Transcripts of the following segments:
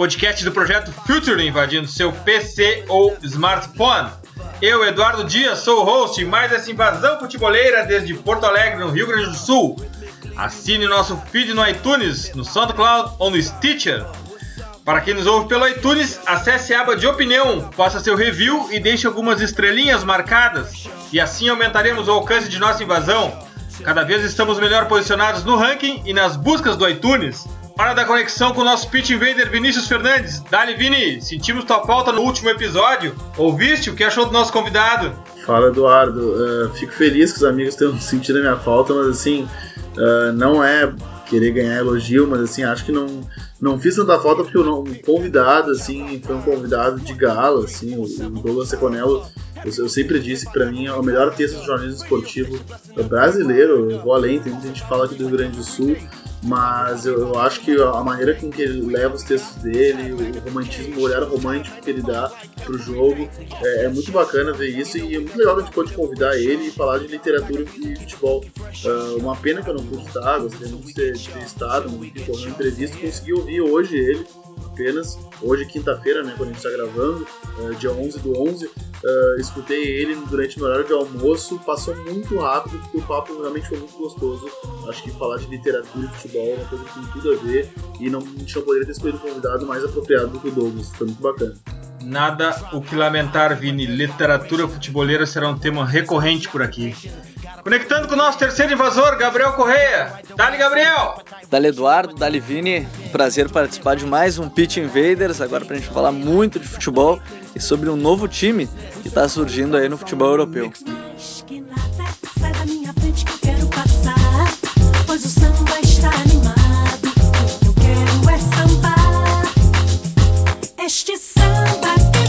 podcast do projeto Future invadindo seu PC ou smartphone. Eu, Eduardo Dias, sou o host mais essa invasão futeboleira desde Porto Alegre, no Rio Grande do Sul. Assine nosso feed no iTunes, no SoundCloud ou no Stitcher. Para quem nos ouve pelo iTunes, acesse a aba de opinião, faça seu review e deixe algumas estrelinhas marcadas. E assim aumentaremos o alcance de nossa invasão. Cada vez estamos melhor posicionados no ranking e nas buscas do iTunes. Hora da conexão com o nosso pitch invader Vinícius Fernandes. Dali, Vini, sentimos tua falta no último episódio. Ouviste o que achou do nosso convidado? Fala, Eduardo. Uh, fico feliz que os amigos tenham sentido a minha falta, mas assim, uh, não é querer ganhar elogio, mas assim, acho que não, não fiz tanta falta porque o convidado, assim, foi um convidado de gala, assim, o, Douglas Seconello, eu sempre disse que para mim é o melhor texto de jornalismo esportivo brasileiro, eu vou além, tem muita gente que fala aqui do Rio Grande do Sul, mas eu, eu, acho que a maneira com que ele leva os textos dele, o romantismo, o olhar romântico que ele dá pro jogo, é, é muito bacana ver isso e é muito legal a gente pode convidar ele e falar de literatura e futebol. Uh, uma pena que eu não pude estar, gostaria muito de ter, ter estado, muito uma entrevista, consegui ouvir hoje ele apenas, hoje quinta-feira, né, quando a gente está gravando, uh, dia 11 do 11, uh, escutei ele durante o horário de almoço, passou muito rápido, porque o papo realmente foi muito gostoso. Acho que falar de literatura e futebol é uma coisa que tem tudo a ver, e não, a gente não poderia ter escolhido um convidado mais apropriado do que o Douglas, foi muito bacana. Nada o que lamentar, Vini. Literatura futeboleira será um tema recorrente por aqui. Conectando com o nosso terceiro invasor, Gabriel Correia. Dali, Gabriel! Dali, Eduardo. Dali, Vini. Prazer participar de mais um Pitch Invaders. Agora pra gente falar muito de futebol e sobre um novo time que está surgindo aí no futebol europeu. Este samba é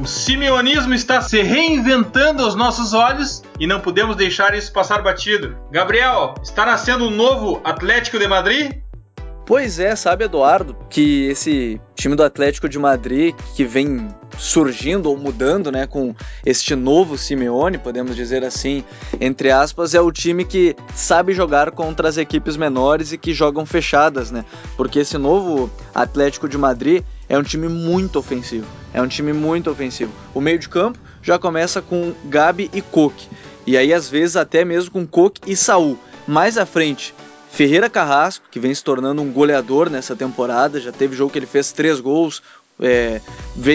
O simeonismo está se reinventando aos nossos olhos e não podemos deixar isso passar batido. Gabriel, está nascendo um novo Atlético de Madrid? Pois é, sabe, Eduardo, que esse time do Atlético de Madrid que vem surgindo ou mudando, né, com este novo Simeone, podemos dizer assim, entre aspas, é o time que sabe jogar contra as equipes menores e que jogam fechadas, né? Porque esse novo Atlético de Madrid é um time muito ofensivo. É um time muito ofensivo. O meio de campo já começa com Gabi e Coque. E aí, às vezes, até mesmo com Coque e Saul. Mais à frente, Ferreira Carrasco, que vem se tornando um goleador nessa temporada, já teve jogo que ele fez três gols, é,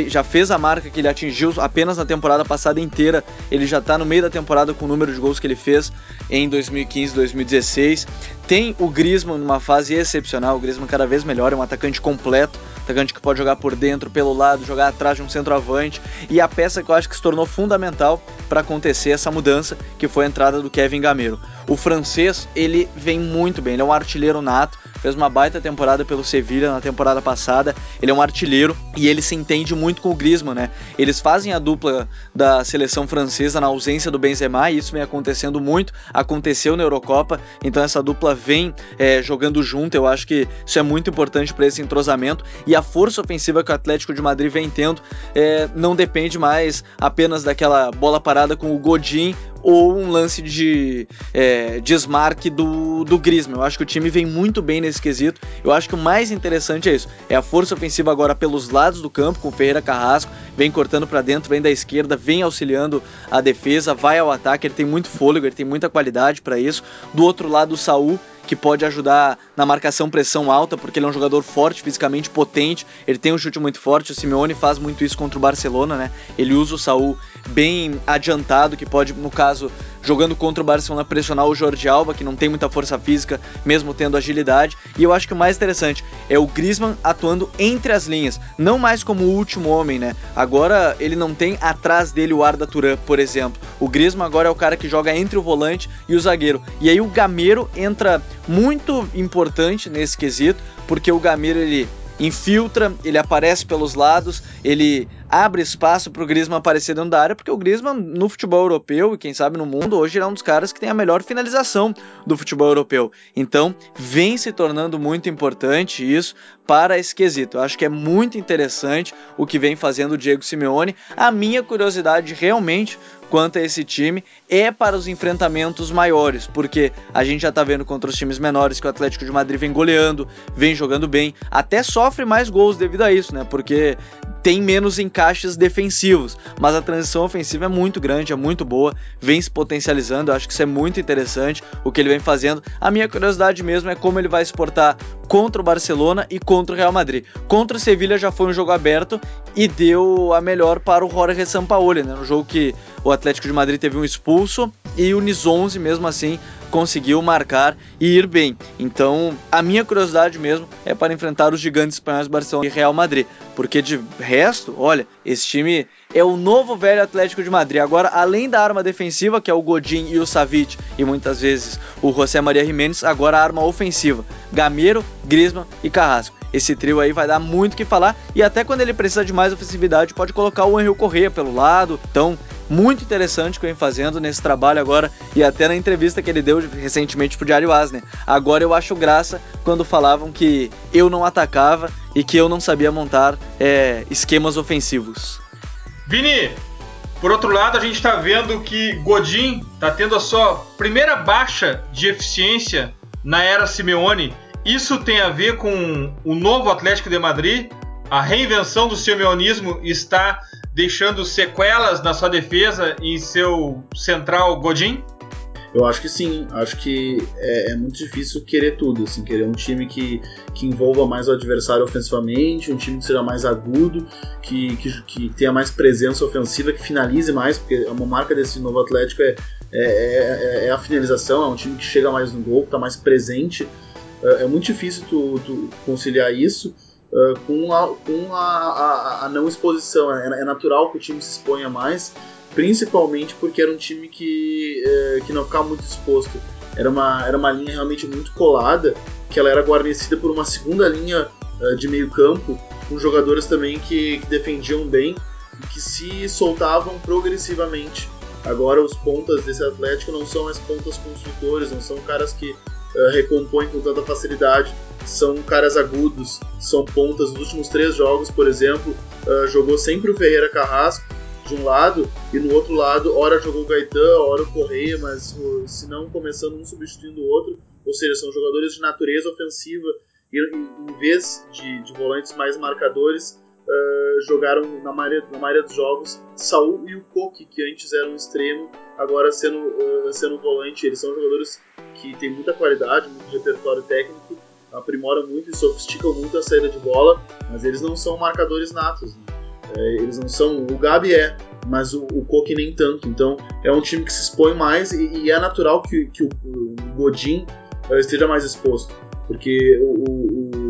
já fez a marca que ele atingiu apenas na temporada passada inteira. Ele já está no meio da temporada com o número de gols que ele fez em 2015, 2016. Tem o Griezmann numa fase excepcional. O Griezmann cada vez melhor, é um atacante completo, atacante que pode jogar por dentro, pelo lado, jogar atrás de um centroavante. E a peça que eu acho que se tornou fundamental para acontecer essa mudança, que foi a entrada do Kevin Gameiro. O francês, ele vem muito bem, ele é um artilheiro nato, fez uma baita temporada pelo Sevilla na temporada passada. Ele é um artilheiro e ele se entende muito com o Griezmann, né? Eles fazem a dupla da seleção francesa na ausência do Benzema e isso vem acontecendo muito. Aconteceu na Eurocopa, então essa dupla vem é, jogando junto. Eu acho que isso é muito importante para esse entrosamento e a força ofensiva que o Atlético de Madrid vem tendo é, não depende mais apenas daquela bola parada com o Godin ou um lance de é, desmarque do, do Griezmann. Eu acho que o time vem muito bem nesse quesito. Eu acho que o mais interessante é isso. É a força ofensiva agora pelos lados do campo, com o Ferreira Carrasco, vem cortando para dentro, vem da esquerda, vem auxiliando a defesa, vai ao ataque, ele tem muito fôlego, ele tem muita qualidade para isso. Do outro lado, o Saul que pode ajudar na marcação pressão alta, porque ele é um jogador forte, fisicamente potente, ele tem um chute muito forte, o Simeone faz muito isso contra o Barcelona, né? Ele usa o Saul bem adiantado, que pode, no caso, jogando contra o Barcelona, pressionar o Jordi Alba, que não tem muita força física, mesmo tendo agilidade. E eu acho que o mais interessante é o Griezmann atuando entre as linhas, não mais como o último homem, né? Agora ele não tem atrás dele o Arda Turan, por exemplo. O Griezmann agora é o cara que joga entre o volante e o zagueiro. E aí o Gameiro entra muito importante nesse quesito, porque o Gameiro ele infiltra, ele aparece pelos lados, ele abre espaço para o Griezmann aparecer dentro da área, porque o Griezmann no futebol europeu e quem sabe no mundo hoje é um dos caras que tem a melhor finalização do futebol europeu. Então vem se tornando muito importante isso para esse quesito. Eu acho que é muito interessante o que vem fazendo o Diego Simeone. A minha curiosidade realmente quanto a esse time é para os enfrentamentos maiores, porque a gente já tá vendo contra os times menores que o Atlético de Madrid vem goleando, vem jogando bem, até sofre mais gols devido a isso, né? Porque tem menos encaixes defensivos, mas a transição ofensiva é muito grande, é muito boa, vem se potencializando, eu acho que isso é muito interessante o que ele vem fazendo. A minha curiosidade mesmo é como ele vai exportar contra o Barcelona e contra o Real Madrid. Contra o Sevilha já foi um jogo aberto e deu a melhor para o Jorge Sampaoli, né? No jogo que o Atlético de Madrid teve um expulso e o 11 mesmo assim conseguiu marcar e ir bem. Então, a minha curiosidade mesmo é para enfrentar os gigantes espanhóis Barcelona e Real Madrid, porque de resto, olha, esse time é o novo velho Atlético de Madrid. Agora, além da arma defensiva, que é o Godin e o Savic, e muitas vezes o José Maria Jiménez, agora a arma ofensiva, Gameiro, Griezmann e Carrasco. Esse trio aí vai dar muito o que falar e até quando ele precisa de mais ofensividade, pode colocar o Henrique Correia pelo lado. Então, muito interessante que vem fazendo nesse trabalho agora e até na entrevista que ele deu recentemente pro Diário Asner. Agora eu acho graça quando falavam que eu não atacava e que eu não sabia montar é, esquemas ofensivos. Vini, por outro lado, a gente está vendo que Godin está tendo a sua primeira baixa de eficiência na era Simeone. Isso tem a ver com o novo Atlético de Madrid? A reinvenção do simeonismo está deixando sequelas na sua defesa e em seu central Godin? Eu acho que sim, acho que é, é, muito difícil querer tudo, assim, querer um time que, que envolva mais o adversário ofensivamente, um time que seja mais agudo, que, que, que tenha mais presença ofensiva, que finalize mais, porque uma marca desse novo Atlético é, é, é, é a finalização, é um time que chega mais no gol, que está mais presente. É, é, muito difícil tu, tu conciliar isso, uh, com, a, com a, a, a, não exposição. É, é, natural que o time se exponha mais, principalmente porque era um time que, uh, que não ficava muito exposto. Era uma, era uma linha realmente muito colada, que ela era guarnecida por uma segunda linha uh, de meio campo, com jogadores também que, que defendiam bem e que se soltavam progressivamente. Agora os pontas desse Atlético não são as pontas construtores, não são caras que uh, recompõem com tanta facilidade são caras agudos, são pontas. Nos últimos três jogos, por exemplo, uh, jogou sempre o Ferreira Carrasco de um lado e no outro lado, ora jogou o Gaetan, ora o Correia, mas uh, se não começando um substituindo o outro. Ou seja, são jogadores de natureza ofensiva e, em vez de, de volantes mais marcadores, uh, jogaram na maioria, na maioria dos jogos Saul e o Koki, que antes eram um extremo, agora sendo, uh, sendo volante. Eles são jogadores que têm muita qualidade, muito repertório técnico aprimoram muito e sofisticam muito a saída de bola, mas eles não são marcadores natos. Né? É, eles não são. O Gabi é, mas o, o Koke nem tanto. Então é um time que se expõe mais e, e é natural que, que o, o Godin esteja mais exposto, porque o, o,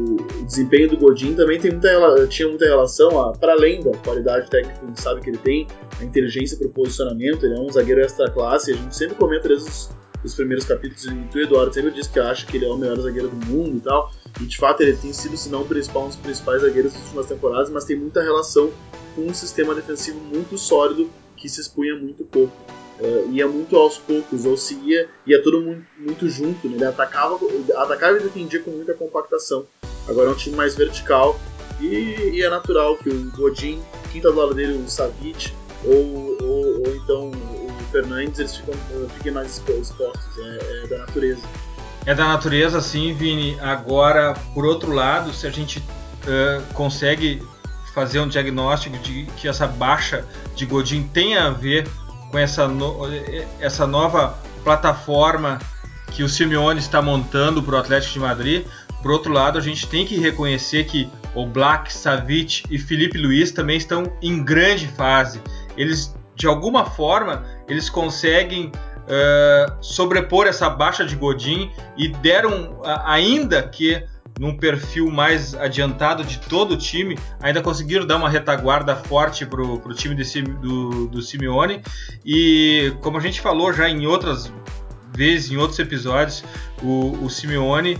o, desempenho do Godin também tem muita, tinha muita relação, para além da qualidade técnica que a gente sabe que ele tem, a inteligência para o posicionamento. Ele é um zagueiro extra classe. A gente sempre comenta desde os os primeiros capítulos, e tu, Eduardo, sempre disse que acha que ele é o melhor zagueiro do mundo e tal. E de fato ele tem sido, se não o principal, um dos principais zagueiros das últimas temporadas, mas tem muita relação com um sistema defensivo muito sólido que se expunha muito pouco. Uh, ia muito aos poucos, ou se ia, ia tudo muito, muito junto, né? ele atacava, atacava e defendia com muita compactação. Agora é um time mais vertical e, e é natural que o Godin, quem tá do lado dele, o Savic, ou, ou, ou então Fernandes, eles ficam, fiquem mais expostos, é, é, da natureza. É da natureza, sim, Vini. Agora, por outro lado, se a gente uh, consegue fazer um diagnóstico de que essa baixa de Godin tem a ver com essa, no, essa nova plataforma que o Simeone está montando para o Atlético de Madrid. Por outro lado, a gente tem que reconhecer que o Black, Savic e Felipe Luiz também estão em grande fase. Eles de alguma forma eles conseguem uh, sobrepor essa baixa de Godin e deram, ainda que num perfil mais adiantado de todo o time, ainda conseguiram dar uma retaguarda forte para o time do, do Simeone. E como a gente falou já em outras vezes, em outros episódios, o, o Simeone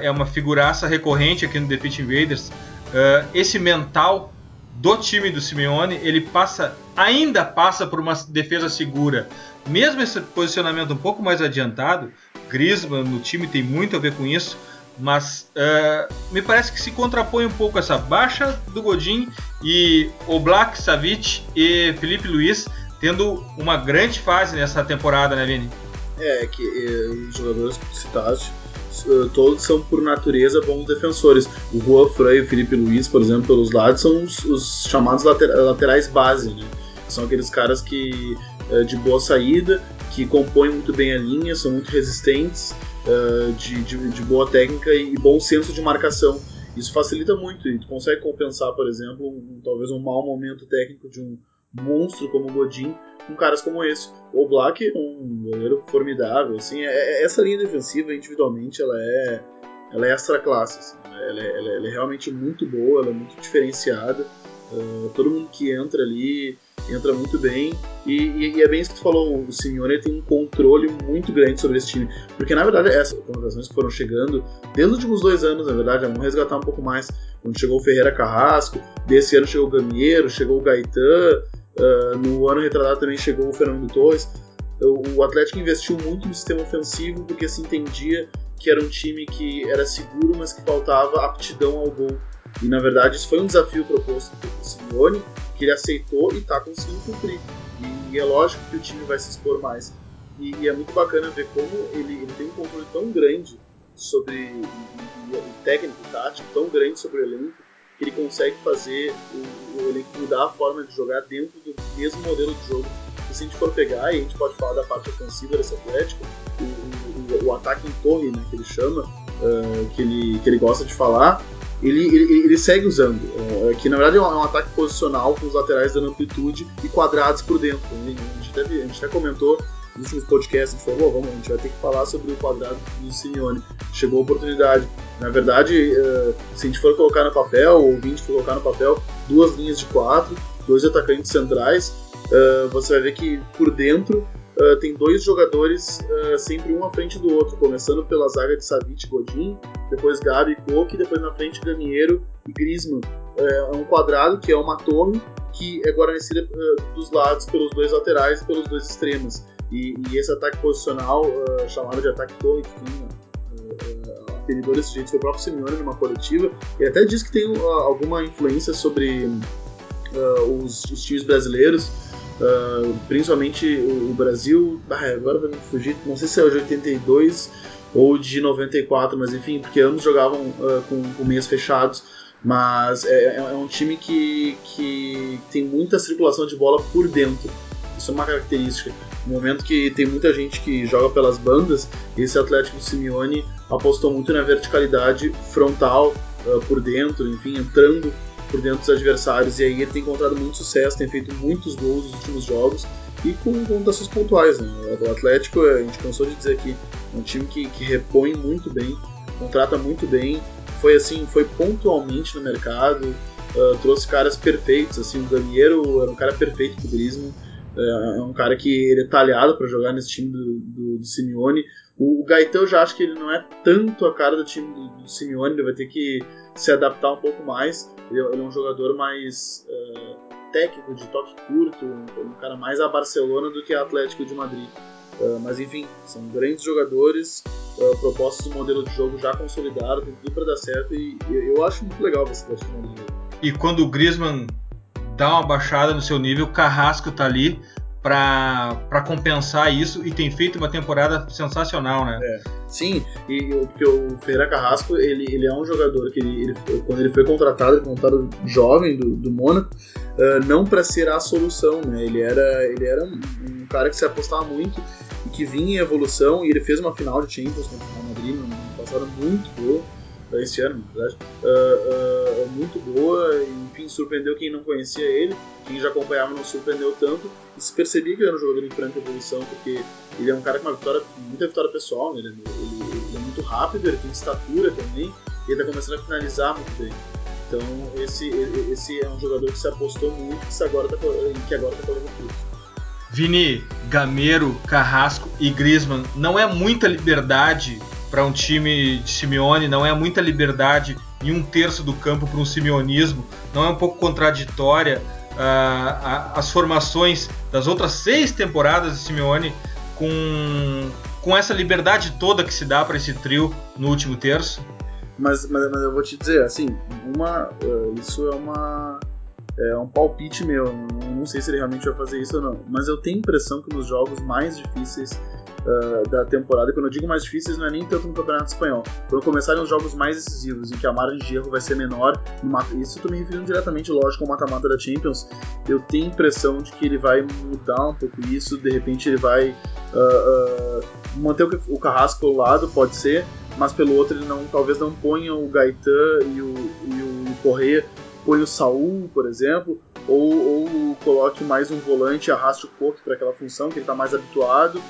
é uma figuraça recorrente aqui no The Pitch Invaders. Uh, esse mental do time do Simeone, ele passa, ainda passa por uma defesa segura. Mesmo esse posicionamento um pouco mais adiantado, Griezmann no time tem muito a ver com isso, mas uh, me parece que se contrapõe um pouco essa baixa do Godin e o Black Savic e Felipe Luiz tendo uma grande fase nessa temporada, né, Vini? É, que eh, os jogadores eh, todos são por natureza bons defensores. O Juan Fran e o Felipe Luiz, por exemplo, pelos lados, são os, os chamados later, laterais base, né? São aqueles caras que eh, de boa saída, que compõem muito bem a linha, são muito resistentes, de, de, de boa técnica e bom senso de marcação. Isso facilita muito e tu consegue compensar, por exemplo, um, talvez um mau momento técnico de um monstro como o Godin com caras como esse. O Black é um goleiro formidável, assim, é, é, essa linha defensiva individualmente ela é, ela é extra classe, assim, ela, é, ela, é, ela, é, realmente muito boa, ela é muito diferenciada. Uh, todo mundo que entra ali entra muito bem e, e, e, é bem isso que tu falou, o Simeone tem um controle muito grande sobre esse time, porque na verdade essas contratações que foram chegando desde os últimos dois anos, na verdade, vamos resgatar um pouco mais, quando chegou o Ferreira Carrasco, desse ano chegou o Gamiero, chegou o Gaetan, Uh, no ano retratado também chegou o Fernando Torres. O Atlético investiu muito no sistema ofensivo porque se entendia que era um time que era seguro, mas que faltava aptidão ao gol. E na verdade isso foi um desafio proposto pelo Simeone, que ele aceitou e está conseguindo cumprir. E, e, é lógico que o time vai se expor mais. E, e é muito bacana ver como ele, ele, tem um controle tão grande sobre o técnico, o tático, tão grande sobre o elenco, ele consegue fazer o, o elenco mudar a forma de jogar dentro do mesmo modelo de jogo. E se a gente for pegar, e a gente pode falar da parte ofensiva desse Atlético, o, o, ataque em torre, né, que ele chama, uh, que, ele, que ele gosta de falar, ele, ele, ele segue usando. Uh, que na verdade é um, é um, ataque posicional com os laterais dando amplitude e quadrados por dentro. A gente, deve, a gente até comentou últimos podcasts, gente falou, vamos, a gente vai ter que falar sobre o quadrado do Simeone. Chegou a oportunidade. Na verdade, uh, se a gente for colocar no papel, ou o ouvinte for colocar no papel, duas linhas de quatro, dois atacantes centrais, uh, você vai ver que por dentro Uh, tem dois jogadores sempre um à frente do outro, começando pela zaga de Savic e Godin, depois Gabi e Koke, depois na frente Gamiero e Griezmann. Uh, é um quadrado que é uma torre que é guarnecida dos lados pelos dois laterais e pelos dois extremos. E, e esse ataque posicional, uh, chamado de ataque torre, tinha uh, uh, apelidou desse jeito, foi o próprio Simeone numa coletiva, e até diz que tem uh, alguma influência sobre uh, os, os, times brasileiros, principalmente o, Brasil, ah, agora vai me fugir, não sei se é de 82 ou de 94, mas enfim, porque ambos jogavam com, com meias fechados, mas é, é, um time que, que tem muita circulação de bola por dentro. Isso é uma característica. No momento que tem muita gente que joga pelas bandas, esse Atlético Simeone apostou muito na verticalidade frontal, uh, por dentro, enfim, entrando por dentro dos adversários. E aí ele tem encontrado muito sucesso, tem feito muitos gols nos últimos jogos e com contações pontuais. Né? O Atlético, a gente cansou de dizer aqui, é um time que, que repõe muito bem, contrata muito bem. Foi assim, foi pontualmente no mercado, uh, trouxe caras perfeitos. Assim, o Daniero era um cara perfeito pro Griezmann. É, é um cara que ele é talhado para jogar nesse time do, do, do Simeone. O, o eu já acho que ele não é tanto a cara do time do, do Simeone, ele vai ter que se adaptar um pouco mais. Ele, ele é um jogador mais uh, técnico, de toque curto, um, um, cara mais a Barcelona do que a Atlético de Madrid. Uh, mas enfim, são grandes jogadores, uh, propostos de modelo de jogo já consolidado, tem tudo para dar certo e eu, eu acho muito legal esse Atlético de Madrid. E quando o Griezmann dá uma baixada no seu nível, o Carrasco tá ali para compensar isso e tem feito uma temporada sensacional, né? É, sim, e porque o Ferreira Carrasco ele, ele é um jogador que ele, ele quando ele foi contratado, ele foi contratado jovem do, do Mônaco, uh, não para ser a solução, né? Ele era, ele era um, um, cara que se apostava muito e que vinha em evolução e ele fez uma final de Champions contra o Real Madrid no ano passado muito boa esse ano, na verdade, uh, uh, muito boa, enfim, surpreendeu quem não conhecia ele, quem já acompanhava não surpreendeu tanto, e se percebia que ele era um jogador em franca evolução, porque ele é um cara com uma vitória, muita vitória pessoal, né? ele, ele, ele, é muito rápido, ele tem estatura também, e ele está começando a finalizar muito bem. Então, esse, esse é um jogador que se apostou muito que agora está que agora tá colhendo frutos. Vini, Gameiro, Carrasco e Griezmann, não é muita liberdade para um time de Simeone, não é muita liberdade em um terço do campo para um simeonismo, não é um pouco contraditória uh, as formações das outras seis temporadas de Simeone com, com essa liberdade toda que se dá para esse trio no último terço? Mas, mas, mas, eu vou te dizer, assim, uma, uh, isso é uma é um palpite meu. Não sei se ele realmente vai fazer isso ou não. Mas eu tenho a impressão que nos jogos mais difíceis uh, da temporada, quando eu digo mais difíceis, não é nem tanto no Campeonato Espanhol. Quando começarem os jogos mais decisivos, em que a margem de erro vai ser menor, isso tô me referindo diretamente, lógico, ao mata-mata da Champions, eu tenho a impressão de que ele vai mudar um pouco isso, de repente ele vai uh, uh, manter o Carrasco ao lado, pode ser, mas pelo outro ele não, talvez não ponha o Gaetan e o, e o Correia põe o Saul, por exemplo, ou, ou coloque mais um volante arraste o Coque para aquela função que ele está mais habituado.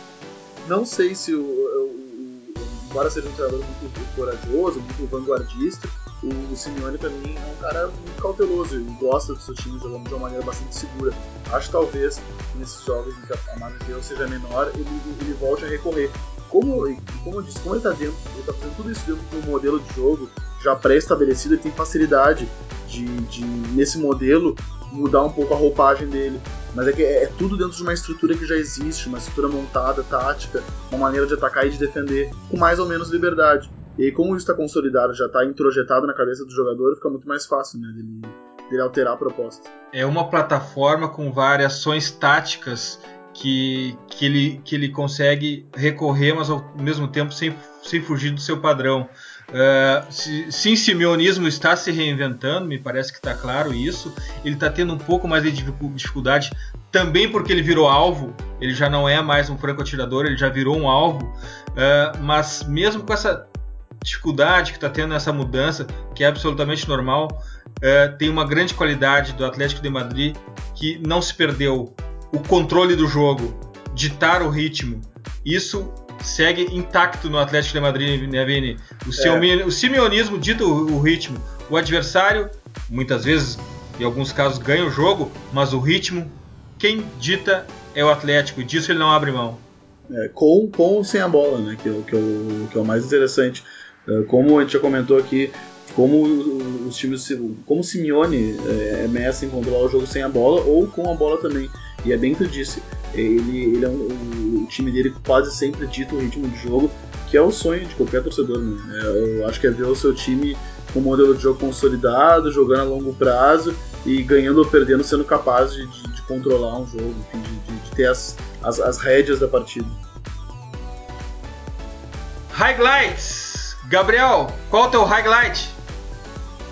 Não sei se o, o, embora seja um treinador muito corajoso, muito vanguardista, o, o Simeone para mim é um cara muito cauteloso e gosta do seu time jogando de uma maneira bastante segura. Acho que talvez nesses jogos em que a margem de erro seja menor, ele, ele volte a recorrer. Como, como eu disse, como ele está dentro, ele tá fazendo tudo isso dentro de um modelo de jogo já pré-estabelecido, ele tem facilidade de, de, nesse modelo, mudar um pouco a roupagem dele. Mas é que é, é, tudo dentro de uma estrutura que já existe, uma estrutura montada, tática, uma maneira de atacar e de defender, com mais ou menos liberdade. E aí, como isso está consolidado, já está introjetado na cabeça do jogador, fica muito mais fácil né, dele, dele alterar a proposta. É uma plataforma com variações táticas que, que, ele, que ele consegue recorrer, mas ao mesmo tempo sem, sem fugir do seu padrão. Uh, sim, Simeonismo está se reinventando, me parece que está claro isso. Ele está tendo um pouco mais de dificuldade, também porque ele virou alvo. Ele já não é mais um franco atirador, ele já virou um alvo. Uh, mas mesmo com essa dificuldade que está tendo nessa mudança, que é absolutamente normal, uh, tem uma grande qualidade do Atlético de Madrid que não se perdeu o controle do jogo, ditar o ritmo. Isso segue intacto no Atlético de Madrid, né, Vini? O, seu, é. o simeonismo dita o, o, ritmo. O adversário, muitas vezes, em alguns casos, ganha o jogo, mas o ritmo, quem dita é o Atlético, e disso ele não abre mão. É, com, com ou sem a bola, né? Que, é que, é o, que é o mais interessante. É, como a gente já comentou aqui, como os times, como o Simeone é, é mestre em controlar o jogo sem a bola ou com a bola também. E é bem que tu disse, ele, ele é um, o time dele quase sempre dita o ritmo de jogo, que é o sonho de qualquer torcedor. Né? É, eu acho que é ver o seu time com um modelo de jogo consolidado, jogando a longo prazo e ganhando ou perdendo, sendo capaz de, de, de controlar um jogo, enfim, de, de, ter as, as, as rédeas da partida. Highlights! Gabriel, qual é o teu highlight?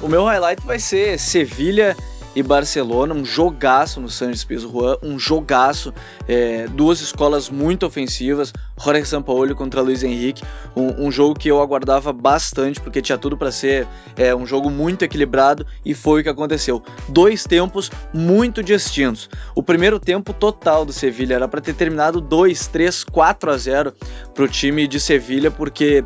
O meu highlight vai ser Sevilha e Barcelona, um jogaço no Santos Pizjuan, um jogaço, é, duas escolas muito ofensivas, Jorge Sampaoli contra Luiz Henrique, um, um, jogo que eu aguardava bastante porque tinha tudo para ser é, um jogo muito equilibrado e foi o que aconteceu. Dois tempos muito distintos. O primeiro tempo total do Sevilha era para ter terminado 2, 3, 4 a 0 para o time de Sevilha porque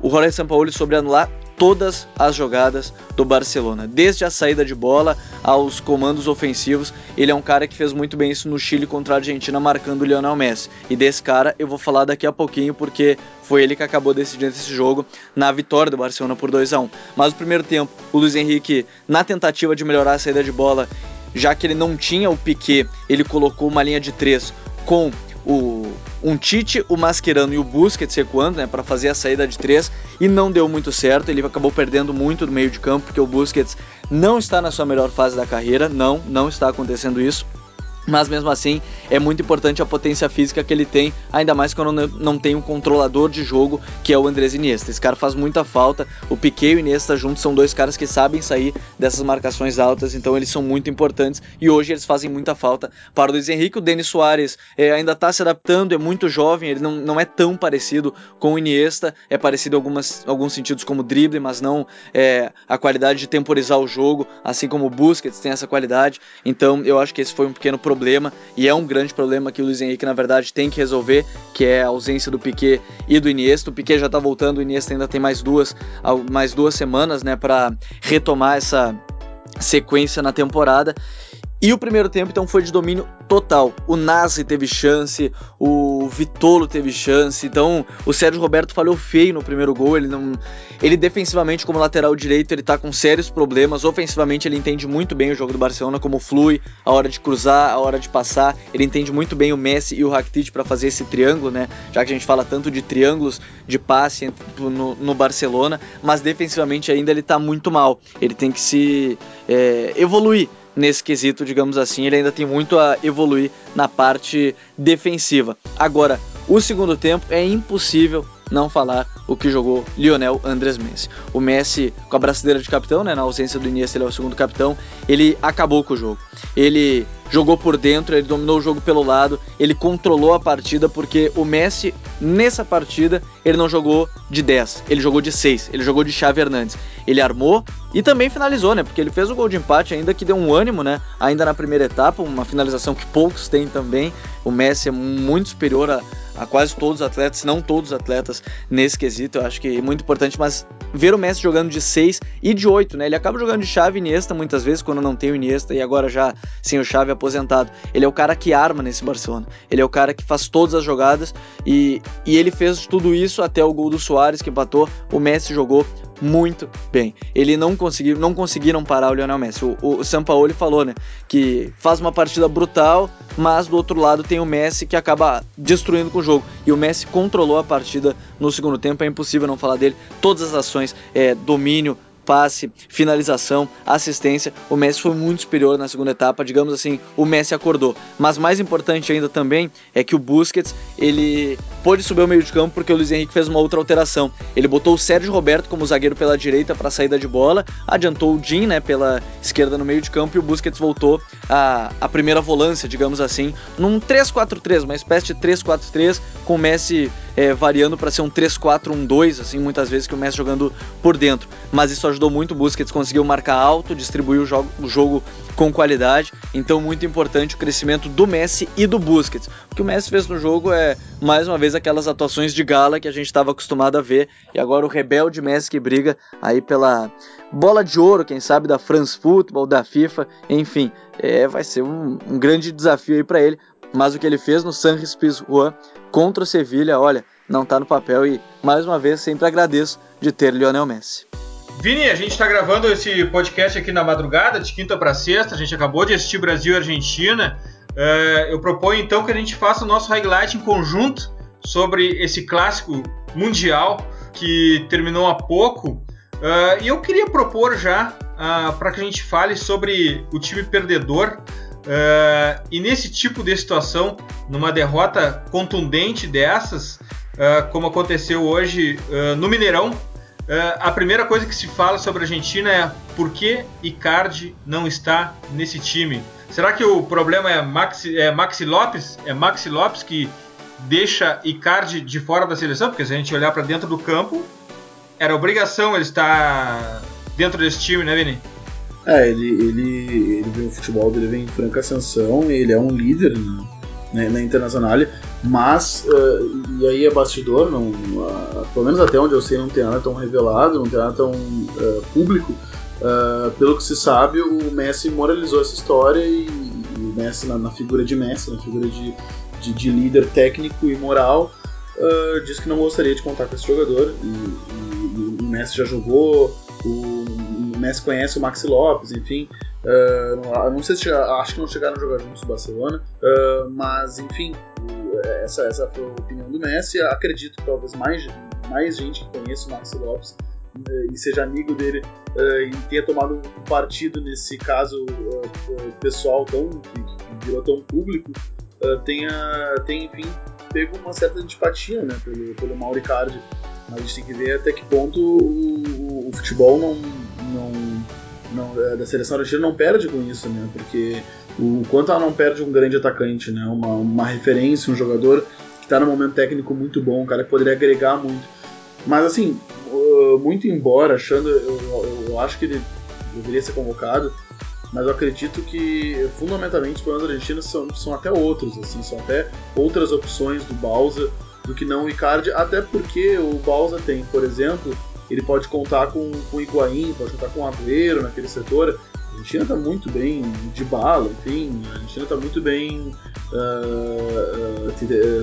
o Jorge Sampaoli sobre anular todas as jogadas do Barcelona, desde a saída de bola aos comandos ofensivos. Ele é um cara que fez muito bem isso no Chile contra a Argentina, marcando o Lionel Messi. E desse cara eu vou falar daqui a pouquinho, porque foi ele que acabou decidindo esse jogo na vitória do Barcelona por 2 a 1 Mas no primeiro tempo, o Luiz Henrique, na tentativa de melhorar a saída de bola, já que ele não tinha o Piquet, ele colocou uma linha de três com o um Tite, o Mascherano e o Busquets recuando, né, para fazer a saída de três e não deu muito certo. Ele acabou perdendo muito no meio de campo porque o Busquets não está na sua melhor fase da carreira. Não, não está acontecendo isso mas mesmo assim é muito importante a potência física que ele tem, ainda mais quando não tem um controlador de jogo que é o Andrés Iniesta. Esse cara faz muita falta. O Piquet e o Iniesta juntos são dois caras que sabem sair dessas marcações altas, então eles são muito importantes e hoje eles fazem muita falta para o Luiz Henrique. O Denis Soares é, ainda está se adaptando, é muito jovem, ele não, não é tão parecido com o Iniesta, é parecido em algumas, alguns sentidos como drible, mas não é, a qualidade de temporizar o jogo, assim como o Busquets tem essa qualidade. Então eu acho que esse foi um pequeno problema problema e é um grande problema que o Luiz Henrique na verdade tem que resolver, que é a ausência do Piquet e do Iniesta. O Piquet já está voltando, o Iniesta ainda tem mais duas, mais duas semanas, né, para retomar essa sequência na temporada. E o primeiro tempo, então, foi de domínio total. O Nasri teve chance, o Vitolo teve chance. Então, o Sérgio Roberto falhou feio no primeiro gol. Ele não, ele defensivamente como lateral direito, ele tá com sérios problemas. Ofensivamente, ele entende muito bem o jogo do Barcelona, como flui, a hora de cruzar, a hora de passar. Ele entende muito bem o Messi e o Rakitic para fazer esse triângulo, né? Já que a gente fala tanto de triângulos de passe no, no Barcelona, mas defensivamente ainda ele tá muito mal. Ele tem que se é, evoluir nesse quesito, digamos assim. Ele ainda tem muito a evoluir na parte defensiva. Agora, o segundo tempo é impossível não falar o que jogou Lionel Andrés Messi. O Messi, com a braçadeira de capitão, né, na ausência do Iniesta, ele é o segundo capitão, ele acabou com o jogo. Ele jogou por dentro, ele dominou o jogo pelo lado, ele controlou a partida, porque o Messi, nessa partida, ele não jogou de 10, ele jogou de 6, ele jogou de Xavi Hernandes. Ele armou e também finalizou, né? Porque ele fez o gol de empate, ainda que deu um ânimo, né? Ainda na primeira etapa, uma finalização que poucos têm também. O Messi é muito superior a, a quase todos os atletas, se não todos os atletas nesse quesito, eu acho que é muito importante, mas ver o Messi jogando de 6 e de 8, né? Ele acaba jogando de chave Iniesta muitas vezes quando não tem o Iniesta e agora já sem o chave aposentado. Ele é o cara que arma nesse Barcelona. Ele é o cara que faz todas as jogadas e, e ele fez tudo isso até o gol do Soares que empatou. O Messi jogou muito bem. Ele não conseguiu, não conseguiram parar o Lionel Messi. O, o Sampaoli falou, né, que faz uma partida brutal, mas do outro lado tem o Messi que acaba destruindo com o jogo. E o Messi controlou a partida no segundo tempo, é impossível não falar dele. Todas as ações, é, domínio, passe, finalização, assistência. O Messi foi muito superior na segunda etapa, digamos assim, o Messi acordou. Mas mais importante ainda também é que o Busquets, ele pôde subir ao meio de campo porque o Luiz Henrique fez uma outra alteração. Ele botou o Sérgio Roberto como zagueiro pela direita para saída de bola, adiantou o Jim, né, pela esquerda no meio de campo e o Busquets voltou a, a primeira volância, digamos assim, num 3-4-3, uma espécie de 3-4-3 com o Messi é, variando para ser um 3-4-1-2, assim, muitas vezes que o Messi jogando por dentro. Mas isso ajudou muito o Busquets, conseguiu marcar alto, distribuir o o jogo com qualidade. Então, muito importante o crescimento do Messi e do Busquets. O que o Messi fez no jogo é, mais uma vez, aquelas atuações de gala que a gente estava acostumado a ver. E agora o rebelde Messi que briga aí pela bola de ouro, quem sabe, da France Football, da FIFA, enfim. É, vai ser um, um grande desafio aí para ele. Mas o que ele fez no San Pizjuan contra o Sevilha, olha, não está no papel e mais uma vez sempre agradeço de ter Lionel Messi. Vini, a gente está gravando esse podcast aqui na madrugada, de quinta para sexta. A gente acabou de assistir Brasil e Argentina. Uh, eu proponho então que a gente faça o nosso highlight em conjunto sobre esse clássico mundial que terminou há pouco. Uh, e eu queria propor já uh, para que a gente fale sobre o time perdedor. e nesse tipo de situação, numa derrota contundente dessas, como aconteceu hoje no Mineirão, Uh, a primeira coisa que se fala sobre a Argentina é por que Icardi não está nesse time. Será que o problema é Maxi, é Maxi Lopes? É Maxi Lopes que deixa Icardi de fora da seleção? Porque se a gente olhar para dentro do campo, era obrigação ele estar dentro desse time, né, Vini? É, ele, ele, ele vem, o futebol dele vem em franca ascensão, ele é um líder né, na Internacional, mas, uh, e aí é bastidor, não, uh, pelo menos até onde eu sei, não tem nada tão revelado, não tem nada tão uh, público. pelo que se sabe, o Messi moralizou essa história e, e o Messi, na, na, figura de Messi, na figura de, de, de líder técnico e moral, disse que não gostaria de contar com esse jogador. E, e, e o Messi já jogou, o, o Messi conhece o Maxi Lopes, enfim. Não sei se acho que não chegaram a jogar juntos no Barcelona, mas enfim, essa, essa foi a opinião do Messi. Acredito talvez mais, mais gente que conheça o Maxi Lopes uh, e seja amigo dele e tenha tomado partido nesse caso pessoal tão que virou tão público, tenha, tenha enfim pego uma certa antipatia né, pelo, pelo Mauricardi. Mas a gente tem que ver até que ponto o, o futebol não, não não, da seleção argentina não perde com isso, né? Porque o quanto ela não perde um grande atacante, né? Uma, uma referência, um jogador que está no momento técnico muito bom, um cara que poderia agregar muito. Mas assim, muito embora, achando, eu, eu, eu acho que ele deveria ser convocado, mas eu acredito que fundamentalmente os problemas argentinos são, são até outros, assim, são até outras opções do Balsa do que não o Icardi, até porque o Balsa tem, por exemplo, ele pode contar com, com o Higuaín, pode contar com o Agüero naquele setor. Argentina está muito bem de bala, enfim, a Argentina está muito bem. Uh,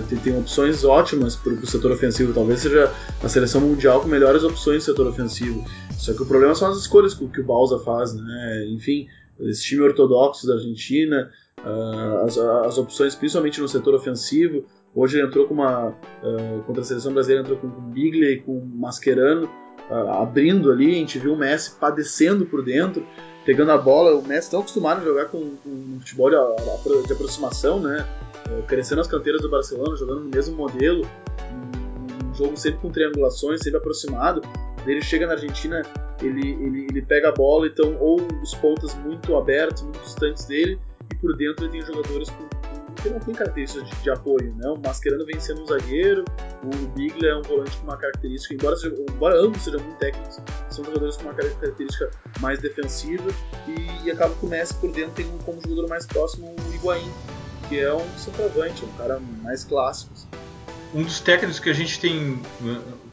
tem, tem, opções ótimas para o setor ofensivo. Talvez seja a seleção mundial com melhores opções no setor ofensivo. Só que o problema são as escolhas que, que o Balsa faz, né? Enfim, esse time ortodoxo da Argentina, uh, as, as opções principalmente no setor ofensivo. Hoje ele entrou com uma. Uh, contra a seleção brasileira, entrou com, Biglia e com Mascherano, uh, abrindo ali. A gente viu o Messi padecendo por dentro, pegando a bola. O Messi tão acostumado a jogar com, com futebol de, de, aproximação, né? Uh, crescendo nas canteiras do Barcelona, jogando no mesmo modelo, um, um jogo sempre com triangulações, sempre aproximado. Ele chega na Argentina, ele, ele, ele pega a bola, então, ou os pontas muito abertos, muito distantes dele, e por dentro ele tem jogadores com que não tem características de, de, apoio, né? O Mascherano vem sendo um zagueiro, o Biglia é um volante com uma característica, embora, seja, embora ambos sejam muito técnicos, são jogadores com uma característica mais defensiva e, e acaba que o Messi por dentro tem um, como jogador mais próximo o Higuaín, que é um centroavante, um cara mais clássico. Assim. Um dos técnicos que a gente tem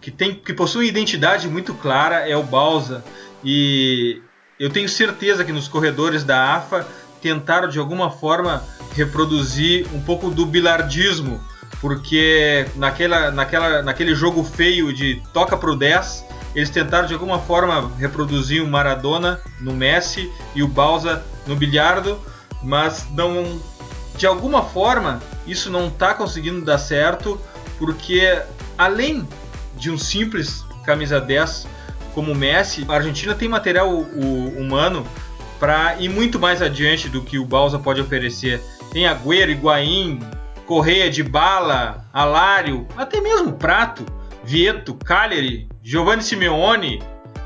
que tem que possui identidade muito clara é o Balsa e eu tenho certeza que nos corredores da AFA tentaram de alguma forma reproduzir um pouco do bilardismo, porque naquela, naquela, naquele jogo feio de toca pro 10, eles tentaram de alguma forma reproduzir o Maradona no Messi e o Balsa no bilhardo, mas não de alguma forma isso não está conseguindo dar certo, porque além de um simples camisa 10 como o Messi, a Argentina tem material humano para ir muito mais adiante do que o Balsa pode oferecer. Tem Agüero, Higuaín, Correia de Bala, Alário, até mesmo Prato, Vieto, Cagliari, Giovanni Simeone,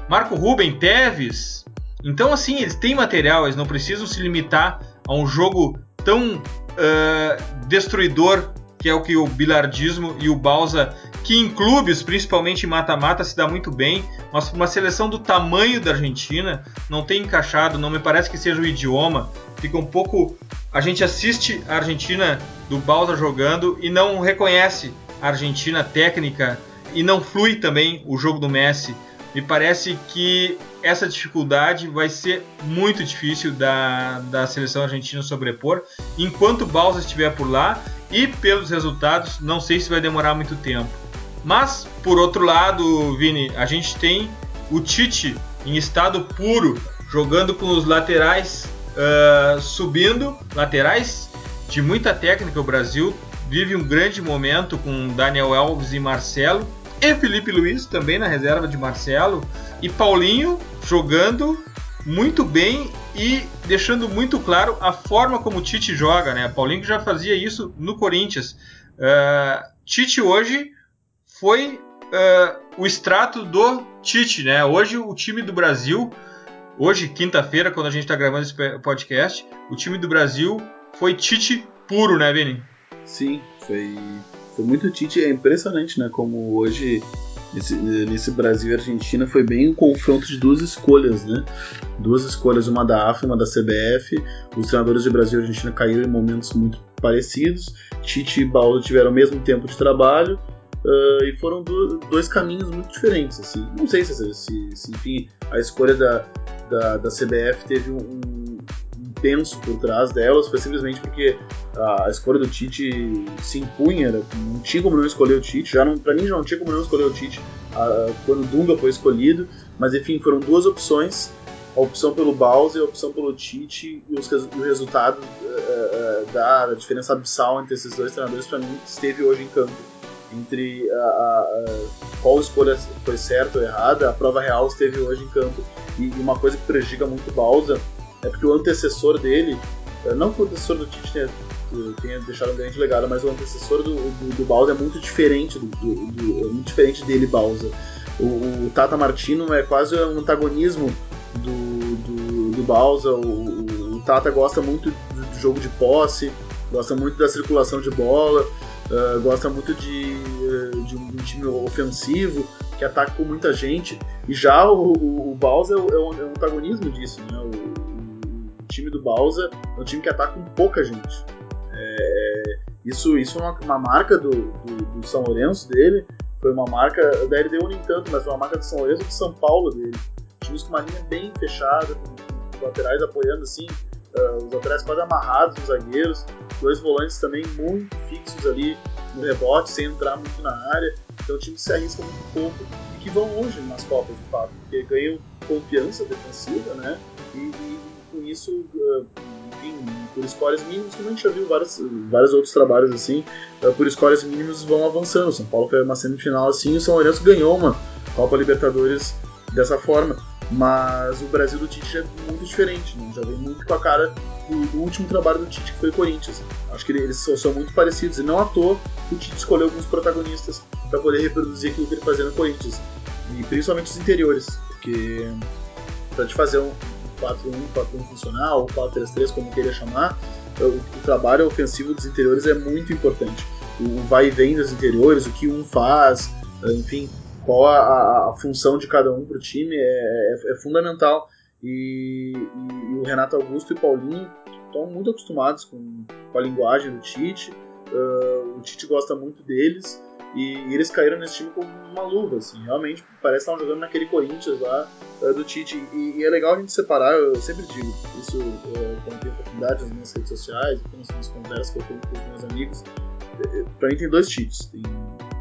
Marco Ruben, Teves. Então, assim, eles têm material, eles não precisam se limitar a um jogo tão uh, destruidor que é o que o bilardismo e o Balsa que em clubes, principalmente em mata-mata, se dá muito bem, mas uma seleção do tamanho da Argentina não tem encaixado, não me parece que seja o idioma, fica um pouco. A gente assiste a Argentina do Balsa jogando e não reconhece a Argentina técnica e não flui também o jogo do Messi. Me parece que essa dificuldade vai ser muito difícil da, da seleção argentina sobrepor enquanto o Balsa estiver por lá e pelos resultados, não sei se vai demorar muito tempo. Mas, por outro lado, Vini, a gente tem o Tite em estado puro, jogando com os laterais uh, subindo, laterais de muita técnica. O Brasil vive um grande momento com Daniel Alves e Marcelo, e Felipe Luiz também na reserva de Marcelo, e Paulinho jogando muito bem e deixando muito claro a forma como o Tite joga, né? Paulinho já fazia isso no Corinthians. Uh, Tite hoje foi uh, o extrato do Tite, né? Hoje o time do Brasil, hoje quinta-feira, quando a gente está gravando esse podcast, o time do Brasil foi Tite puro, né, Vini? Sim, foi, foi muito Tite. É impressionante, né? Como hoje nesse, Brasil e Argentina foi bem um confronto de duas escolhas, né? Duas escolhas, uma da AFA e uma da CBF. Os treinadores de Brasil e Argentina caíram em momentos muito parecidos. Tite e Baldo tiveram o mesmo tempo de trabalho Uh, e foram do, dois caminhos muito diferentes. Assim. Não sei se, se, se enfim, a escolha da, da, da CBF teve um, um, penso por trás delas, foi simplesmente porque a, a escolha do Tite se impunha, era, não tinha como não escolher o Tite, já não, pra mim já não tinha como não escolher o Tite a, quando o Dunga foi escolhido, mas enfim, foram duas opções. A opção pelo Bowser, a opção pelo Tite e, os, e o resultado uh, uh, da diferença abissal entre esses dois treinadores, para mim, esteve hoje em campo entre a, a, a, qual escolha foi certa ou errada, a prova real esteve hoje em campo. E, e uma coisa que prejudica muito o Balsa é porque o antecessor dele, eh, não que o antecessor do Tite tenha, tenha deixado um grande legado, mas o antecessor do, do, do é muito diferente do, do, do, é muito diferente dele, Balsa. O, o, Tata Martino é quase um antagonismo do, do, do Balsa. O, o, Tata gosta muito do, do jogo de posse, gosta muito da circulação de bola. Uh, gosta muito de, uh, de, um, time ofensivo que ataca com muita gente. E já o, o, o Bowser é, o, é um antagonismo disso. Né? O, o, time do Bowser é um time que ataca com pouca gente. É, isso, isso é uma, uma marca do, do, do, São Lourenço dele. Foi uma marca da LDU nem tanto, mas uma marca do São Lourenço e do São Paulo dele. Times com uma linha bem fechada, com laterais apoiando assim, uh, os laterais quase amarrados, os zagueiros, dois volantes também muito fixos ali no rebote, sem entrar muito na área. Então, time que se arrisca muito pouco e que vão longe nas Copas, de fato, porque ganham confiança defensiva, né? E, e com isso, uh, enfim, por scores mínimos, como a gente já viu vários, vários outros trabalhos assim, uh, por scores mínimos vão avançando. São Paulo foi uma semifinal assim e o São Lourenço ganhou uma Copa Libertadores dessa forma. Mas o Brasil do Tite é muito diferente, né? já vem muito com a cara do, do, último trabalho do Tite, que foi Corinthians. Acho que eles são, são muito parecidos, e não à toa o Tite escolheu alguns protagonistas para poder reproduzir aquilo que ele fazia no Corinthians, e principalmente os interiores, porque para te fazer um 4-1, 4-1 funcional, ou 4-3-3, como queria chamar, o, o, trabalho ofensivo dos interiores é muito importante. O, o vai e vem dos interiores, o que um faz, enfim, qual a, a, função de cada um para o time é, é, é fundamental. E, e, e, o Renato Augusto e o Paulinho estão muito acostumados com, com, a linguagem do Tite. Uh, o Tite gosta muito deles e, eles caíram nesse time como uma luva. Assim, realmente parece que estavam jogando naquele Corinthians lá uh, do Tite. E, é legal a gente separar, eu sempre digo isso uh, quando tenho oportunidade nas minhas redes sociais, nas conversas que eu tenho com os meus amigos. Para mim tem dois Tites. Tem,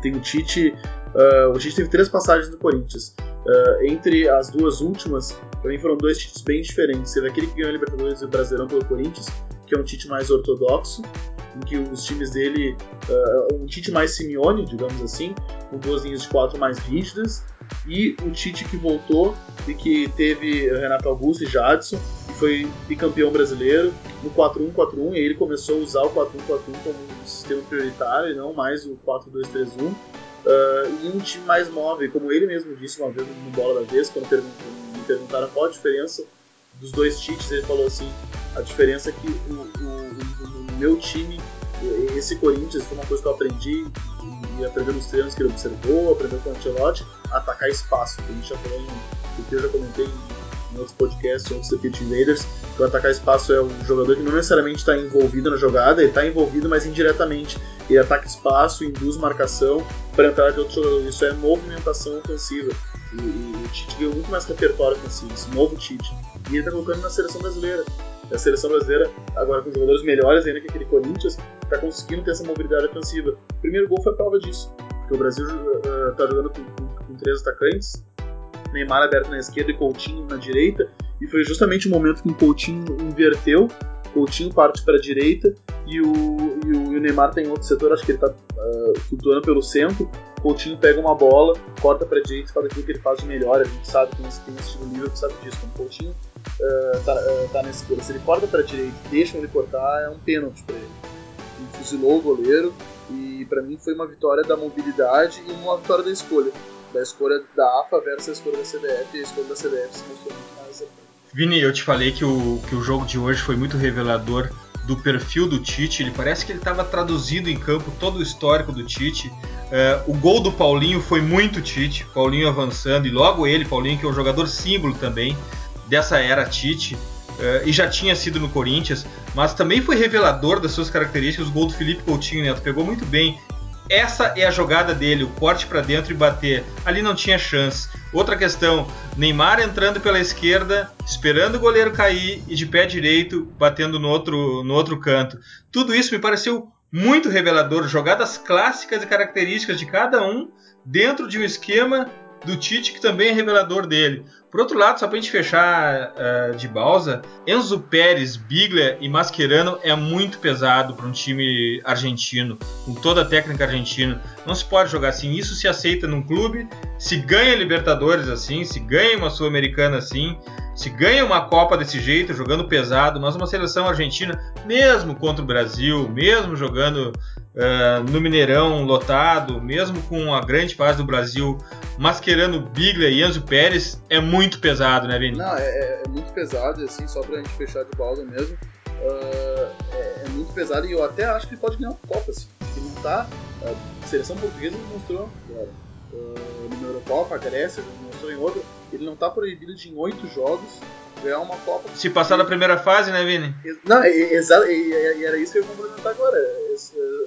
tem o Tite Uh, o Tite teve três passagens no Corinthians. Uh, entre as duas últimas, mim foram dois Tites bem diferentes. Teve aquele que ganhou a Libertadores e o Brasileirão pelo Corinthians, que é um Tite mais ortodoxo, em que os times dele, uh, um Tite mais Simeone, digamos assim, com duas linhas de quatro mais rígidas, e o Tite que voltou e que teve Renato Augusto e Jadson, e foi bicampeão brasileiro no 4-1-4-1, e ele começou a usar o 4-1-4-1 como um sistema prioritário e não mais o 4-2-3-1. Uh, e um time mais móvel, como ele mesmo disse uma vez no Bola da Vez, quando me perguntaram qual a diferença dos dois Tites, ele falou assim: a diferença é que o, o, o meu time, esse Corinthians, foi uma coisa que eu aprendi e aprendeu nos treinos que ele observou, aprendeu com o Ancelotti, atacar espaço, que a gente já falou que eu já comentei em, em outros podcasts, outros The Pitch Invaders, que o atacar espaço é um jogador que não necessariamente está envolvido na jogada, ele está envolvido, mas indiretamente. Ele ataca espaço, induz marcação para entrar de outro jogador. Isso é movimentação ofensiva. E, e o Tite ganhou muito mais repertório ofensivo, esse novo Tite. E ele está colocando na seleção brasileira. A seleção brasileira, agora com jogadores melhores ainda que aquele Corinthians, está conseguindo ter essa mobilidade ofensiva. O primeiro gol foi prova disso, porque o Brasil está uh, jogando com, com, com três atacantes, Neymar aberto na esquerda e Coutinho na direita, e foi justamente o momento que o Coutinho inverteu, Coutinho parte para a direita e o, e o, e o, Neymar tem outro setor, acho que ele está uh, flutuando pelo centro. Coutinho pega uma bola, corta para a direita e faz aquilo que ele faz de melhor. A gente sabe, tem, tem esse estilo livre que sabe disso. Quando o Coutinho uh, tá, uh, tá se ele corta para a direita e deixa ele cortar, é um pênalti para ele. Ele fuzilou o goleiro e para mim foi uma vitória da mobilidade e uma vitória da escolha da escolha da AFA versus a escolha da CBF, e a escolha da CBF se mostrou muito mais. Vini, eu te falei que o, que o jogo de hoje foi muito revelador do perfil do Tite. Ele parece que ele estava traduzido em campo todo o histórico do Tite. Uh, o gol do Paulinho foi muito Tite, Paulinho avançando, e logo ele, Paulinho, que é um jogador símbolo também dessa era Tite. Uh, e já tinha sido no Corinthians, mas também foi revelador das suas características. O gol do Felipe Coutinho, Neto, pegou muito bem essa é a jogada dele, o corte para dentro e bater. Ali não tinha chance. Outra questão, Neymar entrando pela esquerda, esperando o goleiro cair e de pé direito batendo no outro, no outro canto. Tudo isso me pareceu muito revelador, jogadas clássicas e características de cada um dentro de um esquema do Tite que também é revelador dele. Por outro lado, só para a gente fechar uh, de balsa, Enzo Pérez, Biglia e Mascherano é muito pesado para um time argentino, com toda a técnica argentina. Não se pode jogar assim. Isso se aceita num clube, se ganha Libertadores assim, se ganha uma Sul-Americana assim, se ganha uma Copa desse jeito, jogando pesado, mas uma seleção argentina, mesmo contra o Brasil, mesmo jogando uh, no Mineirão lotado, mesmo com a grande fase do Brasil, Mascherano, Biglia e Enzo Pérez, é muito pesado, né, Vini? Não, é, é, é muito pesado, assim, só pra gente fechar de pausa mesmo. Uh, é, é, muito pesado e eu até acho que ele pode ganhar uma Copa, assim. Que não tá. A seleção portuguesa mostrou agora. Uh, numa Eurocopa, a Grécia mostrou em outra. Ele não tá proibido de em oito jogos ganhar uma Copa. Se passar da primeira fase, né, Vini? Não, exato, e, e, era isso que eu ia complementar agora.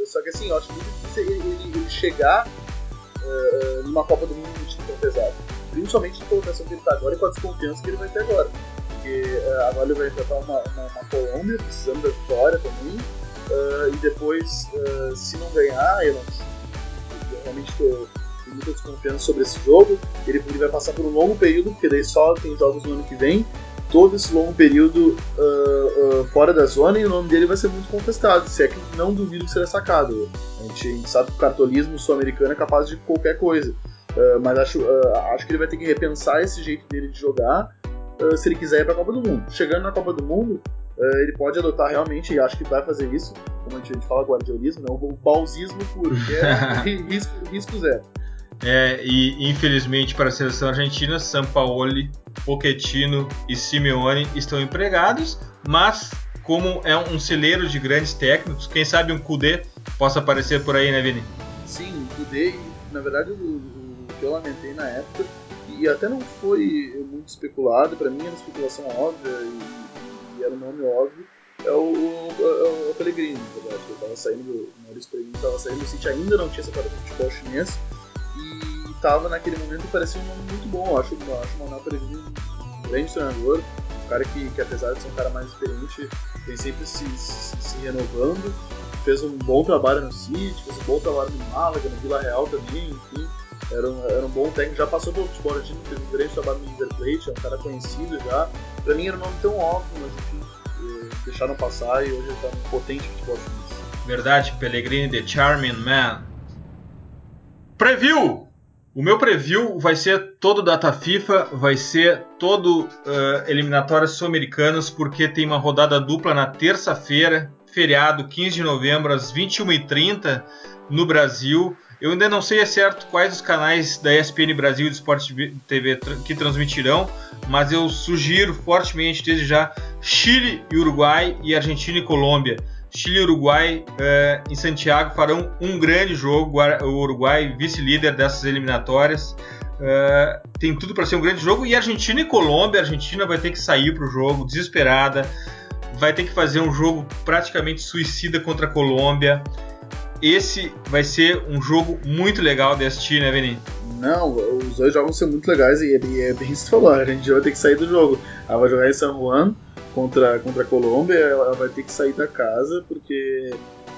Só que assim, eu acho muito difícil ele, ele, ele chegar uh, numa Copa do Mundo de tão pesado. Principalmente na colocação que ele está agora e com a desconfiança que ele vai ter agora. porque uh, agora ele vai enfrentar uma, uma, uma Colômbia, precisando da vitória também, e depois, se não ganhar, eu, não, eu realmente tenho muita desconfiança sobre esse jogo, ele, ele vai passar por um longo período, porque daí só tem jogos no ano que vem, todo esse longo período uh, uh, fora da zona e o nome dele vai ser muito contestado. Se é que não duvido que será sacado. A gente, a gente sabe que o cartolismo sul-americano é capaz de qualquer coisa. Uh, mas acho, acho que ele vai ter que repensar esse jeito dele de jogar se ele quiser ir para a Copa do Mundo. Chegando na Copa do Mundo, ele pode adotar realmente, e acho que vai fazer isso, como a gente, a gente fala guardiolismo, não, o pausismo puro, que é risco, risco zero. É, e infelizmente para a seleção argentina, Sampaoli, Pochettino e Simeone estão empregados, mas como é um celeiro de grandes técnicos, quem sabe um Kudê possa aparecer por aí, né, Vini? Sim, o Kudê, na verdade, o, o, que eu lamentei na época, e até não foi muito especulado, para mim era uma especulação óbvia e, e era um nome óbvio, é o, o, o, o Pellegrini, na verdade. Estava saindo do. O Maurício Pellegrini estava saindo do City, ainda não tinha separado do futebol chinês tava naquele momento parecia um nome muito bom. Eu acho, eu acho o Manuel Pellegrini um grande treinador, um cara que, que apesar de ser um cara mais experiente, vem sempre se, se, se renovando. Fez um bom trabalho no City, fez um bom trabalho no Málaga, no Vila Real também, enfim. Era um, era um bom técnico, já passou pelo futebol argentino, fez um grande trabalho no River Plate, é um cara conhecido já. Pra mim era um nome tão óbvio, mas enfim, eh, deixaram passar e hoje ele tá num potente futebol chinês. Verdade, Pellegrini, The Charming Man. Preview! O meu preview vai ser todo data FIFA, vai ser todo uh, eliminatórias sul-americanas, porque tem uma rodada dupla na terça-feira, feriado 15 de novembro, às 21h30 no Brasil. Eu ainda não sei é certo quais os canais da ESPN Brasil e do Sport TV que transmitirão, mas eu sugiro fortemente desde já Chile e Uruguai e Argentina e Colômbia. Chile e Uruguai eh, em Santiago farão um grande jogo. O Uruguai, vice-líder dessas eliminatórias, eh, tem tudo para ser um grande jogo. E Argentina e Colômbia, a Argentina vai ter que sair para o jogo desesperada, vai ter que fazer um jogo praticamente suicida contra a Colômbia. Esse vai ser um jogo muito legal de assistir, né, Vini? Não, os dois jogos são muito legais e, é bem isso que falou, a gente vai ter que sair do jogo. Ela vai jogar em San Juan contra, contra a Colômbia, ela vai ter que sair da casa, porque.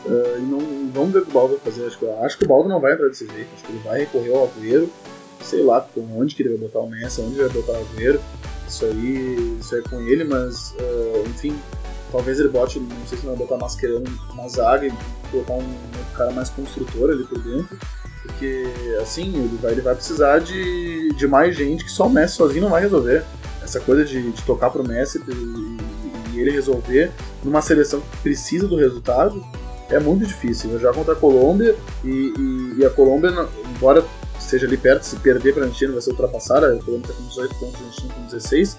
Uh, não, vamos ver o que o Baldo vai fazer. Acho que, acho que o Baldo não vai entrar desse jeito. Acho que ele vai recorrer ao Agüero. Sei lá onde que ele vai botar o Messi, onde ele vai botar o Agüero. Isso aí, isso é com ele, mas uh, enfim, talvez ele bote, não sei se vai botar Mascherano na zaga e botar um, um cara mais construtor ali por dentro. Porque assim, ele vai, ele vai precisar de, de mais gente que só o Messi sozinho não vai resolver. Essa coisa de, de tocar pro Messi e ele resolver numa seleção que precisa do resultado é muito difícil. Já contra a Colômbia e, e, e a Colômbia, embora esteja ali perto, se perder para a Argentina vai ser ultrapassada, a Colômbia está com 18 pontos, a Argentina com 16,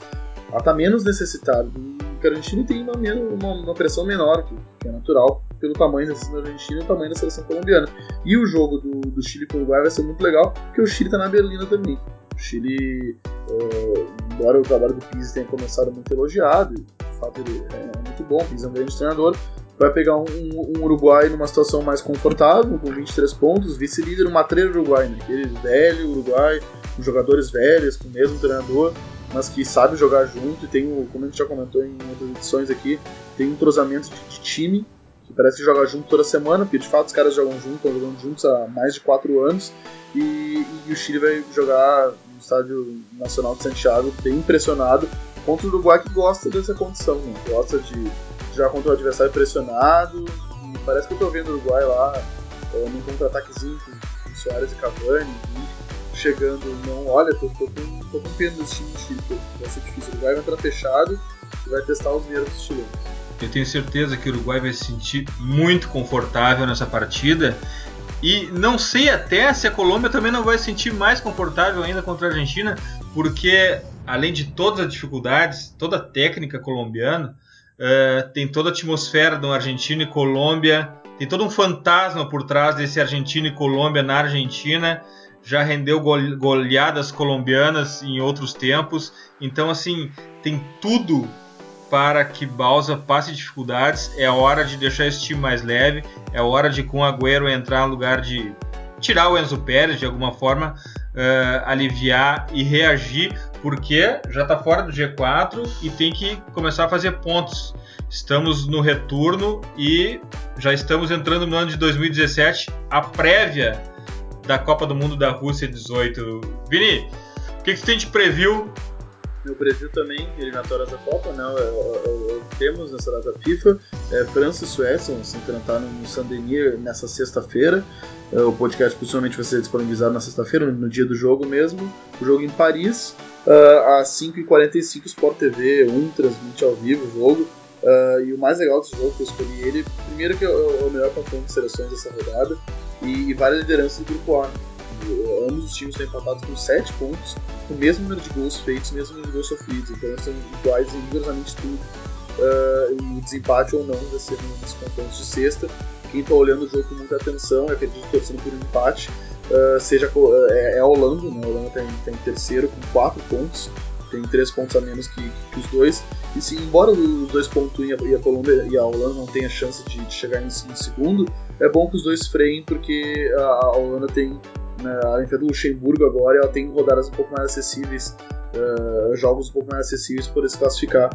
ela está menos necessitada. Porque a Argentina tem uma, uma, uma pressão menor, que, que, é natural, pelo tamanho da seleção argentina e o tamanho da seleção colombiana. E o jogo do, do Chile com o Uruguai vai ser muito legal, porque o Chile está na Berlina também. O Chile, uh, embora o trabalho do Pizzi tenha começado muito elogiado, fato ele é muito bom, Pizzi é um grande treinador, vai pegar um, um, Uruguai numa situação mais confortável, com 23 pontos, vice-líder, uma treira Uruguai, né? aquele velho Uruguai, com jogadores velhos, com o mesmo treinador, mas que sabe jogar junto e tem, como a gente já comentou em outras edições aqui, tem um entrosamento de, de time, que parece que joga junto toda semana, porque de fato os caras jogam juntos, estão jogando juntos há mais de 4 anos, e, e o Chile vai jogar no Estádio Nacional de Santiago, bem impressionado, contra o Uruguai que gosta dessa condição, né? gosta de jogar contra o adversário pressionado, e parece que eu tô vendo o Uruguai lá é, num contra-ataquezinho com, Soares e Cavani, chegando, não, olha, tô, tô, com, tô com pena desse time vai ser difícil, o Uruguai vai entrar fechado e vai testar os nervos chilenos. Eu tenho certeza que o Uruguai vai se sentir muito confortável nessa partida e não sei até se a Colômbia também não vai se sentir mais confortável ainda contra a Argentina, porque além de todas as dificuldades, toda a técnica colombiana, uh, tem toda a atmosfera do Argentina e Colômbia, tem todo um fantasma por trás desse Argentina e Colômbia na Argentina. Já rendeu goleadas colombianas em outros tempos, então assim tem tudo para que Balsa passe dificuldades. É hora de deixar esse time mais leve. É hora de com Agüero entrar no lugar de tirar o Enzo Pérez de alguma forma. uh, aliviar e reagir, porque já está fora do G4 e tem que começar a fazer pontos. Estamos no retorno e já estamos entrando no ano de 2017, a prévia da Copa do Mundo da Rússia 18. Vini, o que, que você tem de preview meu preview também, eliminatórias da Copa, né? temos nessa data FIFA. É, França e Suécia vão se enfrentar no Saint-Denis nessa sexta-feira. É, o podcast possivelmente vai ser disponibilizado na sexta-feira, no dia do jogo mesmo. O jogo em Paris, uh, às 5h45, Sport TV 1 transmite ao vivo o jogo. Uh, e o mais legal desse jogo, que eu escolhi ele, primeiro que é o melhor confronto de seleções dessa rodada, e, e várias lideranças do grupo A ambos os times estão empatados com 7 pontos, com o mesmo número de gols feitos, mesmo número de gols sofridos, então são iguais em rigorosamente tudo. Uh, e desempate ou não vai ser nesse confronto de sexta. Quem está olhando o jogo com muita atenção, eu acredito torcendo por um empate, uh, seja, é, é, a Holanda, né? a Holanda está em, tá em, terceiro com 4 pontos, tem 3 pontos a menos que, que, os dois. E se, embora os dois pontuem e a Colômbia e a Holanda não tenham chance de, de chegar em, em, segundo, é bom que os dois freiem, porque a, a Holanda tem né, a do Luxemburgo agora ela tem rodadas um pouco mais acessíveis, uh, jogos um pouco mais acessíveis para se classificar.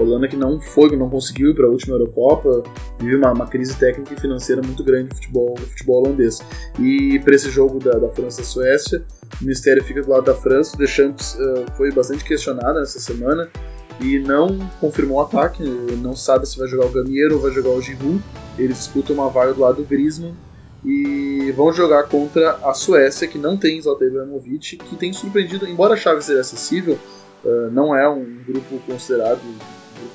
Holanda que não foi, não conseguiu ir para a última Eurocopa, vive uma, uma, crise técnica e financeira muito grande no futebol, no futebol holandês. E para esse jogo da, da França-Suécia, o Ministério fica do lado da França. O Deschamps uh, foi bastante questionado nessa semana e não confirmou o ataque, não sabe se vai jogar o Gamier ou vai jogar o Giroud. Ele disputa uma vaga do lado do Griezmann e vão jogar contra a Suécia, que não tem Zlatan Ibrahimovic, que tem surpreendido, embora a chave seja acessível, uh, não é um grupo considerado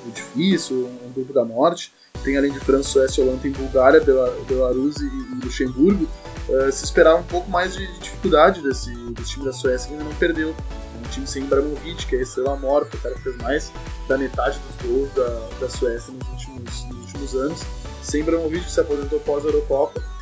difícil, um grupo da morte. Tem além de França, Suécia, Holanda, tem Bulgária, Belarus e, e Luxemburgo. Uh, se esperava um pouco mais de, de dificuldade desse, desse, time da Suécia, que ainda não perdeu. É um time sem Ibrahimovic, que é a estrela foi o cara que fez mais da metade dos gols da, da Suécia nos últimos, nos últimos anos. Sem Ibrahimovic, que se aposentou pós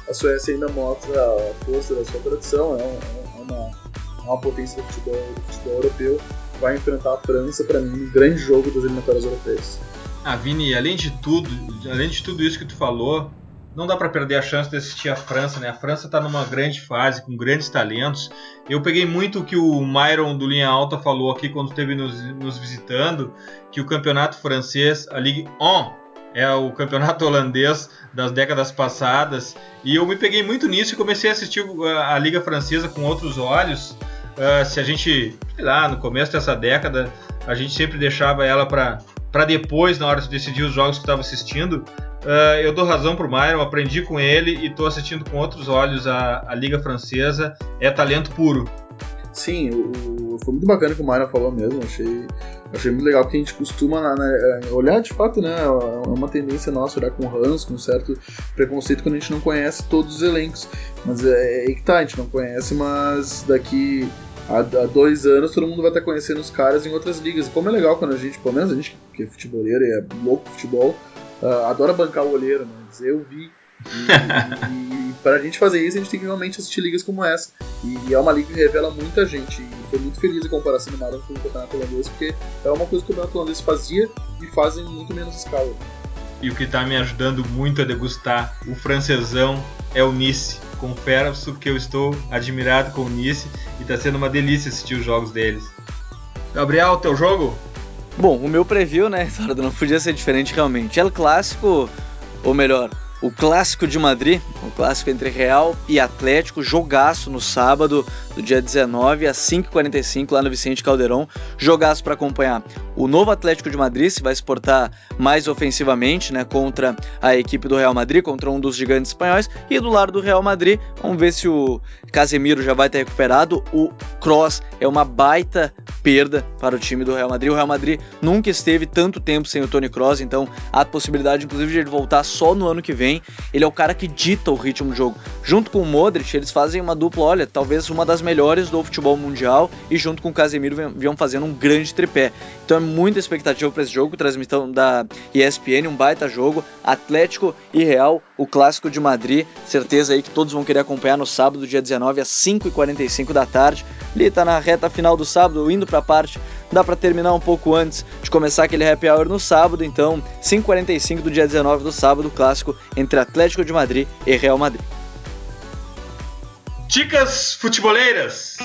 a Suécia ainda mostra a força da sua tradição, é, é uma, é uma potência do futebol, do futebol europeu, vai enfrentar a França, para mim, um grande jogo das eliminatórias europeias. Ah, Vini, além de tudo, além de tudo isso que tu falou, não dá para perder a chance de assistir a França, né? A França está numa grande fase, com grandes talentos. Eu peguei muito o que o Myron do Linha Alta falou aqui quando esteve nos, nos visitando, que o campeonato francês, a Ligue 1, é o campeonato holandês das décadas passadas e eu me peguei muito nisso e comecei a assistir a, a Liga Francesa com outros olhos. Uh, se a gente, sei lá, no começo dessa década, a gente sempre deixava ela para depois, na hora de decidir os jogos que estava assistindo. Uh, eu dou razão pro Myron, aprendi com ele e estou assistindo com outros olhos a, a Liga Francesa. É talento puro. Sim, o, foi muito bacana o que o Myron falou mesmo. Achei achei muito legal que a gente costuma né, é, olhar de fato, né? É uma tendência nossa olhar com ranço, com um certo preconceito quando a gente não conhece todos os elencos. Mas é, é que tá, a gente não conhece, mas daqui há, dois anos todo mundo vai estar conhecendo os caras em outras ligas. E como é legal quando a gente, pelo menos a gente que é futeboleiro e é louco futebol, uh, adora bancar o olheiro, né? Dizer eu vi. E, e, para a gente fazer isso, a gente tem que realmente assistir ligas como essa. E, é uma liga que revela muita gente. E foi muito feliz a comparação do com o campeonato holandês, porque é uma coisa que o campeonato holandês fazia e fazem muito menos escala. E o que está me ajudando muito a degustar o francesão é o Nice. Confesso que eu estou admirado com o Nice e está sendo uma delícia assistir os jogos deles. Gabriel, teu jogo? Bom, o meu preview, né, Eduardo, não podia ser diferente realmente. É o clássico, ou melhor, o clássico de Madrid, o clássico entre Real e Atlético, jogaço no sábado, do dia 19 às 5h45 lá no Vicente Caldeirão. Jogaço para acompanhar o novo Atlético de Madrid, se vai se portar mais ofensivamente né, contra a equipe do Real Madrid, contra um dos gigantes espanhóis. E do lado do Real Madrid, vamos ver se o Casemiro já vai estar recuperado. O Cross é uma baita perda para o time do Real Madrid. O Real Madrid nunca esteve tanto tempo sem o Tony Cross, então há possibilidade, inclusive, de ele voltar só no ano que vem. Ele é o cara que dita o ritmo do jogo. Junto com o Modric, eles fazem uma dupla, olha, talvez uma das melhores do futebol mundial e junto com o Casemiro vinham fazendo um grande tripé. Então é muita expectativa para esse jogo, transmissão da ESPN, um baita jogo, Atlético e Real, o clássico de Madrid, certeza aí que todos vão querer acompanhar no sábado, dia 19 às 5h45 da tarde. Ali tá na reta final do sábado, indo para a parte, dá para terminar um pouco antes de começar aquele happy hour no sábado, então 5h45 do dia 19 do sábado, clássico entre Atlético de Madrid e Real Madrid. Dicas futeboleiras.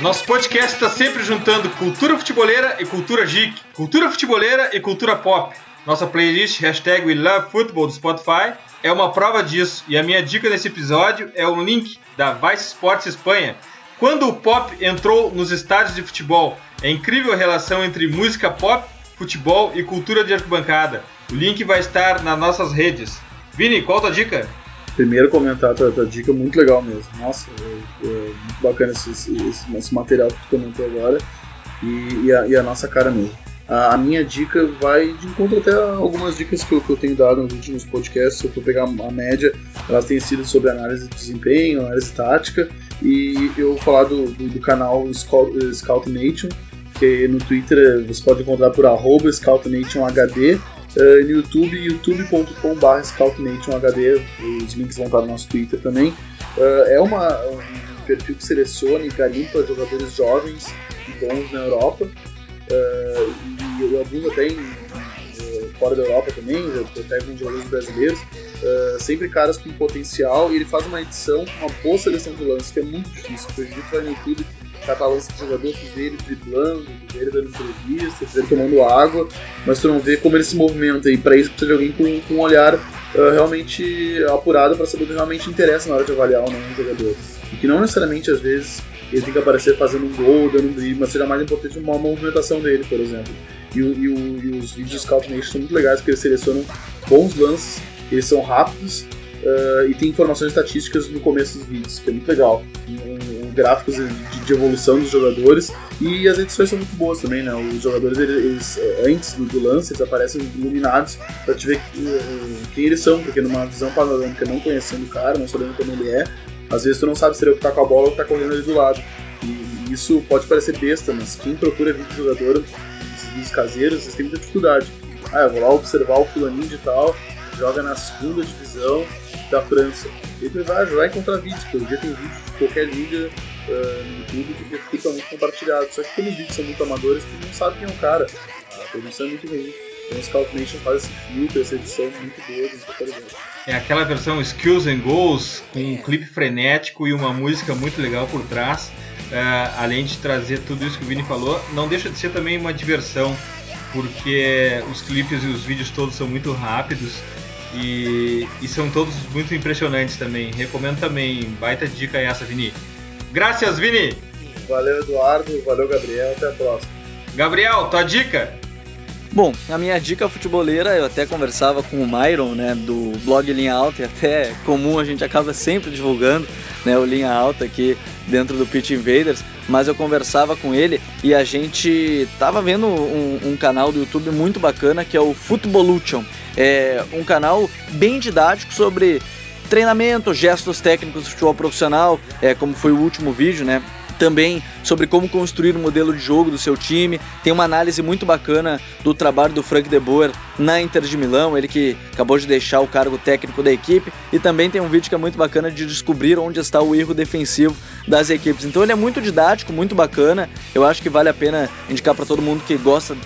Nosso podcast está sempre juntando cultura futeboleira e cultura geek, cultura futeboleira e cultura pop. Nossa playlist hashtag We Love Football do Spotify é uma prova disso e a minha dica nesse episódio é o link da Vice Sports Espanha. Quando o pop entrou nos estádios de futebol, é incrível a relação entre música pop, futebol e cultura de arquibancada. O link vai estar nas nossas redes. Vini, qual a tua dica? Primeiro comentar a tua, dica, muito legal mesmo. Nossa, é, é muito bacana esse, esse, esse, material que tu comentou agora e, e, a, e a, nossa cara mesmo. A, a, minha dica vai de encontro até algumas dicas que eu, que eu tenho dado nos últimos podcasts. Se eu for pegar a média, elas têm sido sobre análise de desempenho, análise tática e eu vou falar do, do, do canal Scout, Scout Nation, que no Twitter você pode encontrar por arroba ScoutNationHD uh, no YouTube, youtube.com.br ScoutNationHD, os links vão estar no nosso Twitter também. Uh, é uma, um perfil que seleciona e garimpa jogadores jovens e bons na Europa, uh, e, e alguns até fora da Europa também, eu pego uns jogadores brasileiros, uh, sempre caras com potencial, e ele faz uma edição, uma boa seleção de lances, que é muito difícil, porque a gente vai no YouTube catar lance de jogador, tu vê ele driblando, ele dando entrevista, ele tomando água, mas tu não vê como ele se movimenta, e para isso precisa de alguém com, com um olhar uh, realmente apurado para saber o que realmente interessa na hora de avaliar ou não um jogador. E que não necessariamente, às vezes, ele tem que aparecer fazendo um gol, dando um drible, mas seja mais importante uma movimentação dele, por exemplo. E, e, e os vídeos Scout Nation são muito legais porque eles selecionam bons lances, eles são rápidos uh, e tem informações estatísticas no começo dos vídeos, que é muito legal. Um, gráficos de, de, evolução dos jogadores e as edições são muito boas também, né? Os jogadores, eles, eles antes do, do, lance, eles aparecem iluminados para te ver uh, quem eles são, porque numa visão panorâmica, não conhecendo o cara, não sabendo como ele é, às vezes tu não sabe se ele é o que tá com a bola ou tá correndo ali do lado. E isso pode parecer besta, mas quem procura vídeo de jogador, vídeos caseiros, eles têm muita dificuldade. Ah, eu vou lá observar o fulaninho de tal, joga na segunda divisão da França. Ele vai, vai encontrar vídeos, porque dia tem vídeo de qualquer liga uh, no YouTube que fica muito compartilhado. Só que como os vídeos são muito amadores, tu não sabe quem é o cara. A produção é muito ruim. Então Scout Nation faz esse filtro, essa edição muito boa, muito qualidade. É aquela versão Skills and Goals, com um clipe frenético e uma música muito legal por trás. Uh, além de trazer tudo isso que o Vini falou, não deixa de ser também uma diversão, porque os clipes e os vídeos todos são muito rápidos e, e, são todos muito impressionantes também. Recomendo também. Baita dica essa, Vini. Graças, Vini! Valeu, Eduardo. Valeu, Gabriel. Até a próxima. Gabriel, tua dica? Bom, a minha dica futebolera, eu até conversava com o Myron, né, do blog Linha Alta, e até comum a gente acaba sempre divulgando, né, o Linha Alta aqui dentro do Pitch Invaders, mas eu conversava com ele e a gente tava vendo um, um canal do YouTube muito bacana que é o Futebolution. É um canal bem didático sobre treinamento, gestos técnicos do futebol profissional, é, como foi o último vídeo, né? Também sobre como construir o um modelo de jogo do seu time. Tem uma análise muito bacana do trabalho do Frank de Boer na Inter de Milão, ele que acabou de deixar o cargo técnico da equipe. E também tem um vídeo que é muito bacana de descobrir onde está o erro defensivo das equipes. Então ele é muito didático, muito bacana. Eu acho que vale a pena indicar para todo mundo que gosta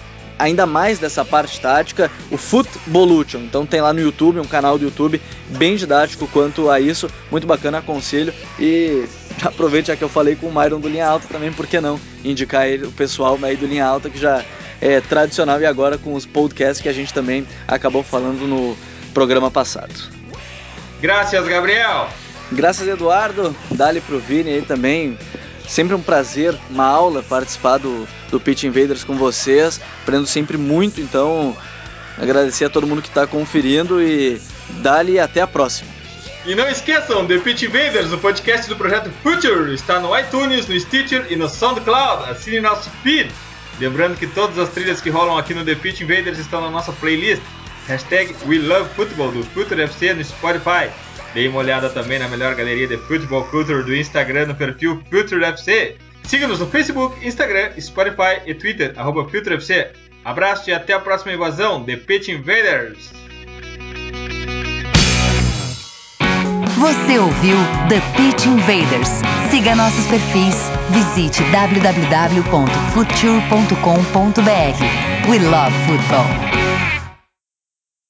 ainda mais dessa parte tática, o Footballution. Então tem lá no YouTube, um canal do YouTube bem didático quanto a isso, muito bacana, aconselho. E aproveite já que eu falei com o Myron do Linha Alta também, por que não indicar ele, o pessoal aí do Linha Alta que já é tradicional e agora com os podcasts que a gente também acabou falando no programa passado. Graças, Gabriel! Graças, Eduardo. Dali pro Vini aí também. Sempre um prazer, uma aula participar do, do Pitch Invaders com vocês. Aprendo sempre muito, então agradecer a todo mundo que está conferindo e dali até a próxima. E não esqueçam, The Pitch Invaders, o podcast do projeto Future, está no iTunes, no Stitcher e no SoundCloud. Assine nosso feed. Lembrando que todas as trilhas que rolam aqui no The Pitch Invaders estão na nossa playlist. Hashtag We Love Football do Future FC no Spotify. Dê uma olhada também na melhor galeria de Football Culture do Instagram no perfil Future FC. Siga-nos no Facebook, Instagram, Spotify e Twitter, arroba FutureFC. Abraço e até a próxima invasão, The Pitch Invaders! Você ouviu The Pitch Invaders. Siga nossos perfis. Visite www.future.com.br. We love football.